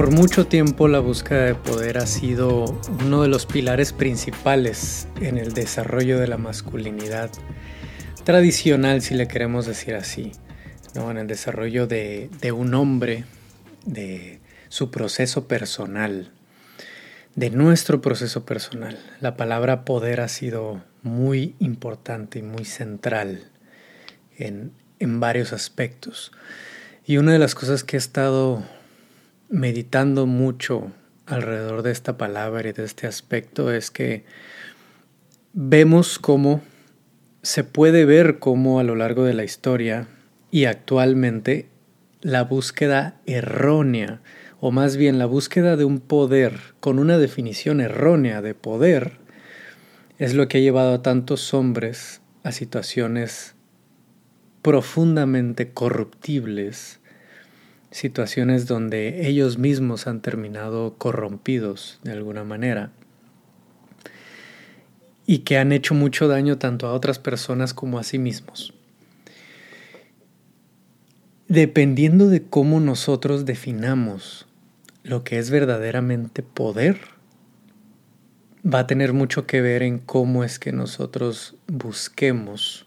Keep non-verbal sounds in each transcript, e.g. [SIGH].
Por mucho tiempo la búsqueda de poder ha sido uno de los pilares principales en el desarrollo de la masculinidad tradicional, si le queremos decir así, ¿no? en el desarrollo de, un hombre, de su proceso personal, de nuestro proceso personal. La palabra poder ha sido muy importante y muy central en, en varios aspectos. Y una de las cosas que he estado meditando mucho alrededor de esta palabra y de este aspecto es que vemos cómo se puede ver cómo a lo largo de la historia y actualmente la búsqueda errónea, o más bien la búsqueda de un poder con una definición errónea de poder, es lo que ha llevado a tantos hombres a situaciones profundamente corruptibles situaciones donde ellos mismos han terminado corrompidos de alguna manera y que han hecho mucho daño tanto a otras personas como a sí mismos. Dependiendo de cómo nosotros definamos lo que es verdaderamente poder, va a tener mucho que ver en cómo es que nosotros busquemos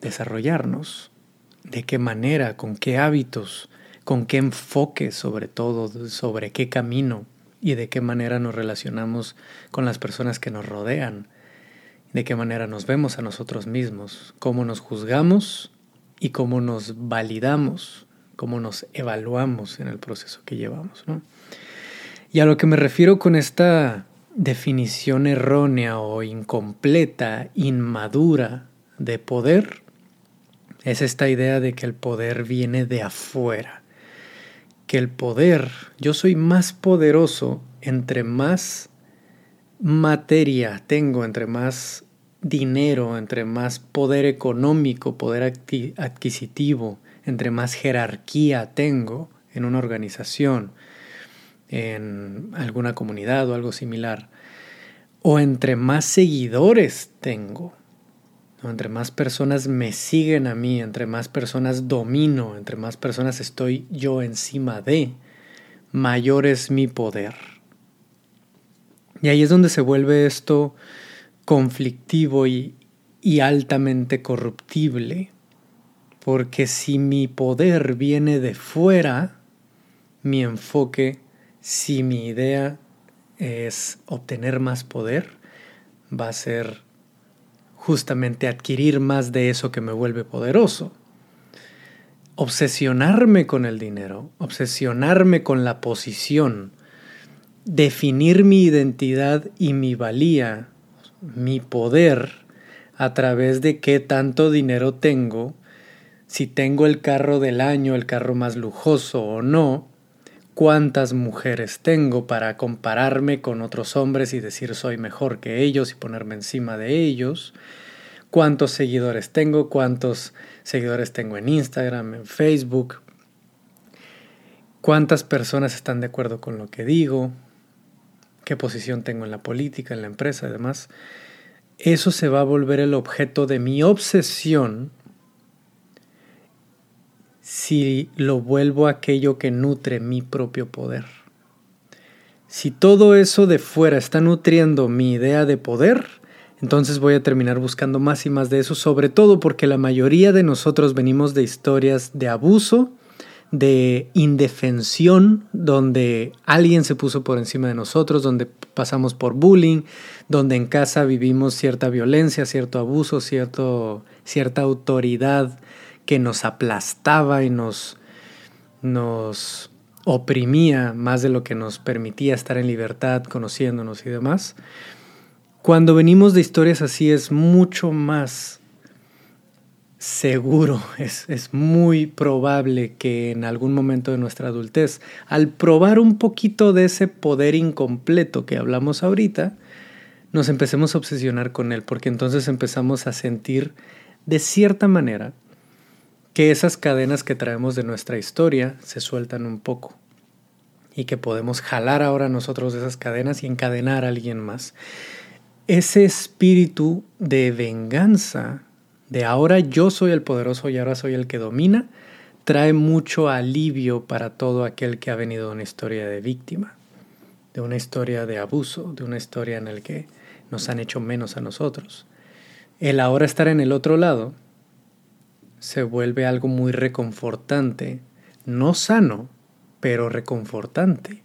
desarrollarnos, de qué manera, con qué hábitos, con qué enfoque sobre todo, sobre qué camino y de qué manera nos relacionamos con las personas que nos rodean, de qué manera nos vemos a nosotros mismos, cómo nos juzgamos y cómo nos validamos, cómo nos evaluamos en el proceso que llevamos. Y a lo que me refiero con esta definición errónea o incompleta, inmadura de poder, es esta idea de que el poder viene de afuera que el poder, yo soy más poderoso entre más materia tengo, entre más dinero, entre más poder económico, poder adquisitivo, entre más jerarquía tengo en una organización, en alguna comunidad o algo similar, o entre más seguidores tengo, entre más personas me siguen a mí, entre más personas domino, entre más personas estoy yo encima de, mayor es mi poder. Y ahí es donde se vuelve esto conflictivo y, y altamente corruptible. Porque si mi poder viene de fuera, mi enfoque, si mi idea es obtener más poder, va a ser justamente adquirir más de eso que me vuelve poderoso. Obsesionarme con el dinero, obsesionarme con la posición, definir mi identidad y mi valía, mi poder, a través de qué tanto dinero tengo, si tengo el carro del año, el carro más lujoso o no, cuántas mujeres tengo para compararme con otros hombres y decir soy mejor que ellos y ponerme encima de ellos, cuántos seguidores tengo, cuántos seguidores tengo en Instagram, en Facebook, cuántas personas están de acuerdo con lo que digo, qué posición tengo en la política, en la empresa y demás. Eso se va a volver el objeto de mi obsesión si lo vuelvo aquello que nutre mi propio poder. Si todo eso de fuera está nutriendo mi idea de poder, entonces voy a terminar buscando más y más de eso, sobre todo porque la mayoría de nosotros venimos de historias de abuso, de indefensión, donde alguien se puso por encima de nosotros, donde pasamos por bullying, donde en casa vivimos cierta violencia, cierto abuso, cierto, cierta autoridad que nos aplastaba y nos, nos oprimía más de lo que nos permitía estar en libertad, conociéndonos y demás. Cuando venimos de historias así es mucho más seguro, [LAUGHS] es, es, muy probable que en algún momento de nuestra adultez, al probar un poquito de ese poder incompleto que hablamos ahorita, nos empecemos a obsesionar con él, porque entonces empezamos a sentir de cierta manera que esas cadenas que traemos de nuestra historia se sueltan un poco y que podemos jalar ahora nosotros de esas cadenas y encadenar a alguien más. Ese espíritu de venganza, de ahora yo soy el poderoso y ahora soy el que domina, trae mucho alivio para todo aquel que ha venido de una historia de víctima, de una historia de abuso, de una historia en la que nos han hecho menos a nosotros. El ahora estar en el otro lado se vuelve algo muy reconfortante, no sano, pero reconfortante.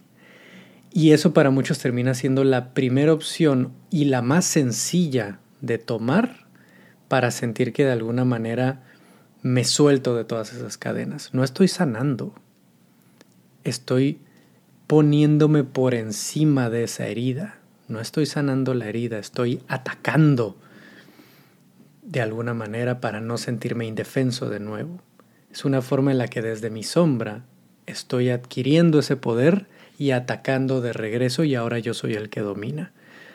Y eso para muchos termina siendo la primera opción y la más sencilla de tomar para sentir que de alguna manera me suelto de todas esas cadenas. No estoy sanando, estoy poniéndome por encima de esa herida. No estoy sanando la herida, estoy atacando de alguna manera para no sentirme indefenso de nuevo. Es una forma en la que desde mi sombra estoy adquiriendo ese poder y atacando de regreso y ahora yo soy el que domina.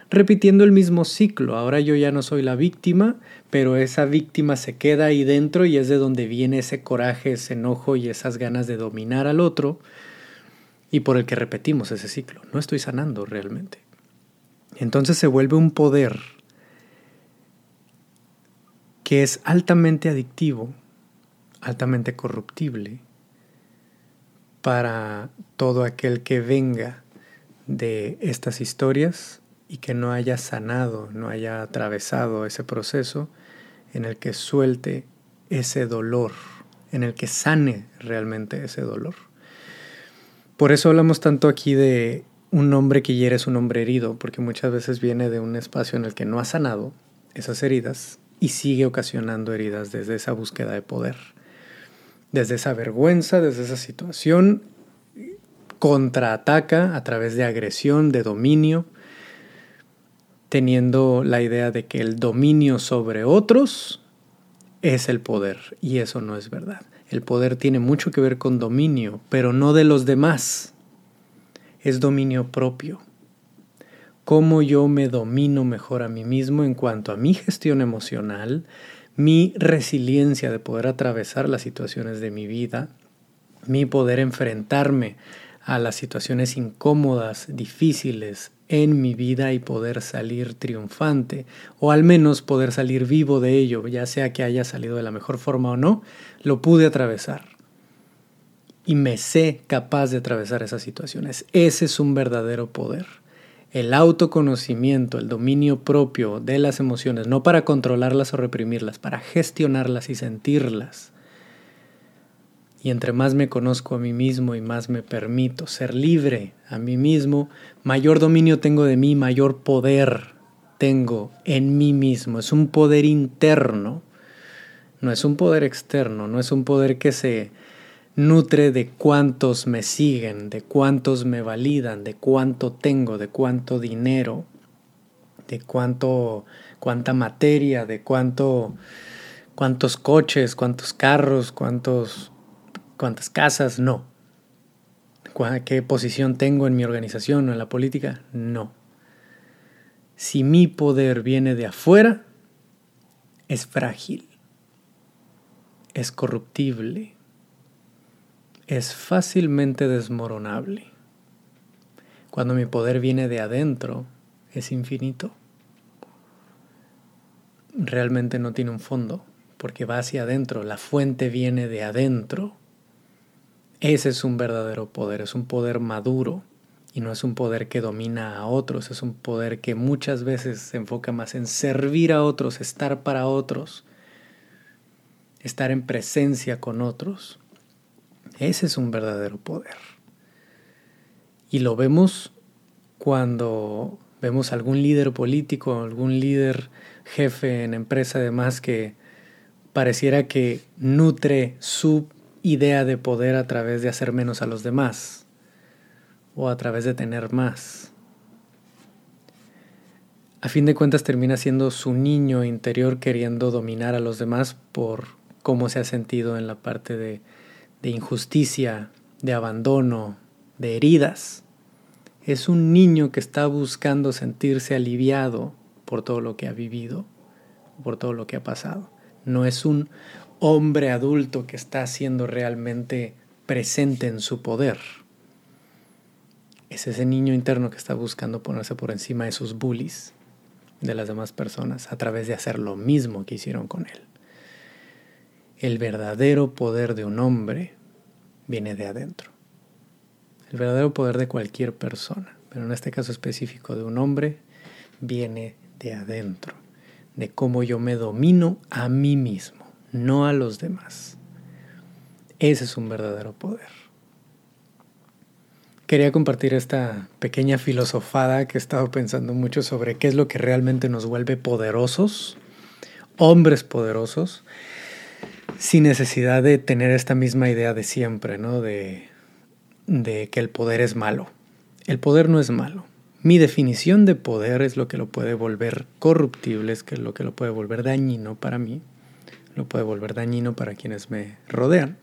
Repitiendo el mismo ciclo, ahora yo ya no soy la víctima, pero esa víctima se queda ahí dentro y es de donde viene ese coraje, ese enojo y esas ganas de dominar al otro y por el que repetimos ese ciclo. No estoy sanando realmente. Entonces se vuelve un poder que es altamente adictivo, altamente corruptible para todo aquel que venga de estas historias y que no haya sanado, no haya atravesado ese proceso en el que suelte ese dolor, en el que sane realmente ese dolor. Por eso hablamos tanto aquí de un hombre que hiere es un hombre herido, porque muchas veces viene de un espacio en el que no ha sanado esas heridas y sigue ocasionando heridas desde esa búsqueda de poder, desde esa vergüenza, desde esa situación, contraataca a través de agresión, de dominio, teniendo la idea de que el dominio sobre otros es el poder, y eso no es verdad. El poder tiene mucho que ver con dominio, pero no de los demás es dominio propio. Cómo yo me domino mejor a mí mismo en cuanto a mi gestión emocional, mi resiliencia de poder atravesar las situaciones de mi vida, mi poder enfrentarme a las situaciones incómodas, difíciles en mi vida y poder salir triunfante, o al menos poder salir vivo de ello, ya sea que haya salido de la mejor forma o no, lo pude atravesar y me sé capaz de atravesar esas situaciones. Ese es un verdadero poder. El autoconocimiento, el dominio propio de las emociones, no para controlarlas o reprimirlas, para gestionarlas y sentirlas. Y entre más me conozco a mí mismo y más me permito ser libre a mí mismo, mayor dominio tengo de mí, mayor poder tengo en mí mismo. Es un poder interno, no es un poder externo, no es un poder que se nutre de cuántos me siguen, de cuántos me validan, de cuánto tengo, de cuánto dinero, de cuánto, cuánta materia, de cuánto, cuántos coches, cuántos carros, cuántos, cuántas casas, no. ¿Qué posición tengo en mi organización o en la política? No. Si mi poder viene de afuera, es frágil, es corruptible es fácilmente desmoronable. Cuando mi poder viene de adentro, es infinito. Realmente no tiene un fondo, porque va hacia adentro, la fuente viene de adentro. Ese es un verdadero poder, es un poder maduro y no es un poder que domina a otros, es un poder que muchas veces se enfoca más en servir a otros, estar para otros, estar en presencia con otros. Ese es un verdadero poder. Y lo vemos cuando vemos algún líder político, algún líder jefe en empresa además que pareciera que nutre su idea de poder a través de hacer menos a los demás o a través de tener más. A fin de cuentas termina siendo su niño interior queriendo dominar a los demás por cómo se ha sentido en la parte de de injusticia, de abandono, de heridas. Es un niño que está buscando sentirse aliviado por todo lo que ha vivido, por todo lo que ha pasado. No es un hombre adulto que está siendo realmente presente en su poder. Es ese niño interno que está buscando ponerse por encima de sus bullies, de las demás personas, a través de hacer lo mismo que hicieron con él. El verdadero poder de un hombre viene de adentro. El verdadero poder de cualquier persona, pero en este caso específico de un hombre, viene de adentro, de cómo yo me domino a mí mismo, no a los demás. Ese es un verdadero poder. Quería compartir esta pequeña filosofada que he estado pensando mucho sobre qué es lo que realmente nos vuelve poderosos, hombres poderosos, sin necesidad de tener esta misma idea de siempre, ¿no? De, que el poder es malo. El poder no es malo. Mi definición de poder es lo que lo puede volver corruptible, es que lo que lo puede volver dañino para mí, lo puede volver dañino para quienes me rodean.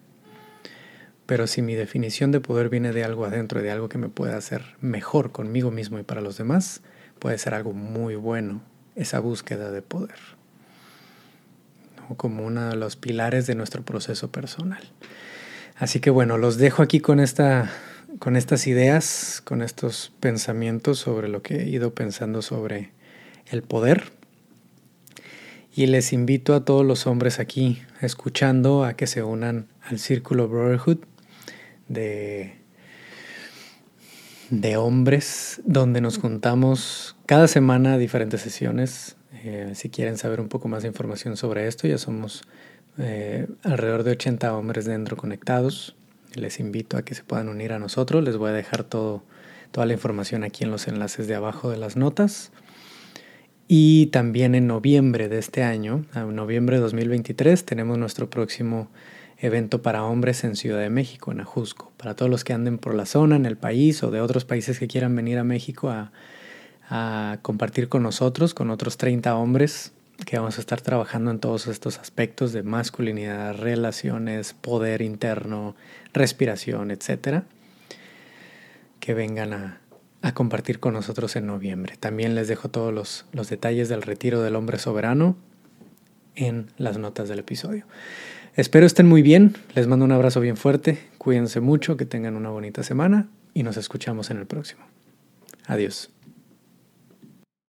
Pero si mi definición de poder viene de algo adentro, de algo que me puede hacer mejor conmigo mismo y para los demás, puede ser algo muy bueno, esa búsqueda de poder. Como uno de los pilares de nuestro proceso personal. Así que bueno, los dejo aquí con, esta, con estas ideas, con estos pensamientos sobre lo que he ido pensando sobre el poder. Y les invito a todos los hombres aquí escuchando a que se unan al Círculo Brotherhood de, de hombres donde nos juntamos cada semana a diferentes sesiones. Eh, si quieren saber un poco más de información sobre esto, ya somos eh, alrededor de 80 hombres dentro conectados. Les invito a que se puedan unir a nosotros. Les voy a dejar todo, toda la información aquí en los enlaces de abajo de las notas. Y también en noviembre de este año, en noviembre de 2023, tenemos nuestro próximo evento para hombres en Ciudad de México, en Ajusco. Para todos los que anden por la zona, en el país o de otros países que quieran venir a México a, compartir con nosotros, con otros 30 hombres que vamos a estar trabajando en todos estos aspectos de masculinidad, relaciones, poder interno, respiración, etcétera, que vengan a, compartir con nosotros en noviembre. También les dejo todos los, los detalles del retiro del hombre soberano en las notas del episodio. Espero estén muy bien, les mando un abrazo bien fuerte, cuídense mucho, que tengan una bonita semana y nos escuchamos en el próximo. Adiós.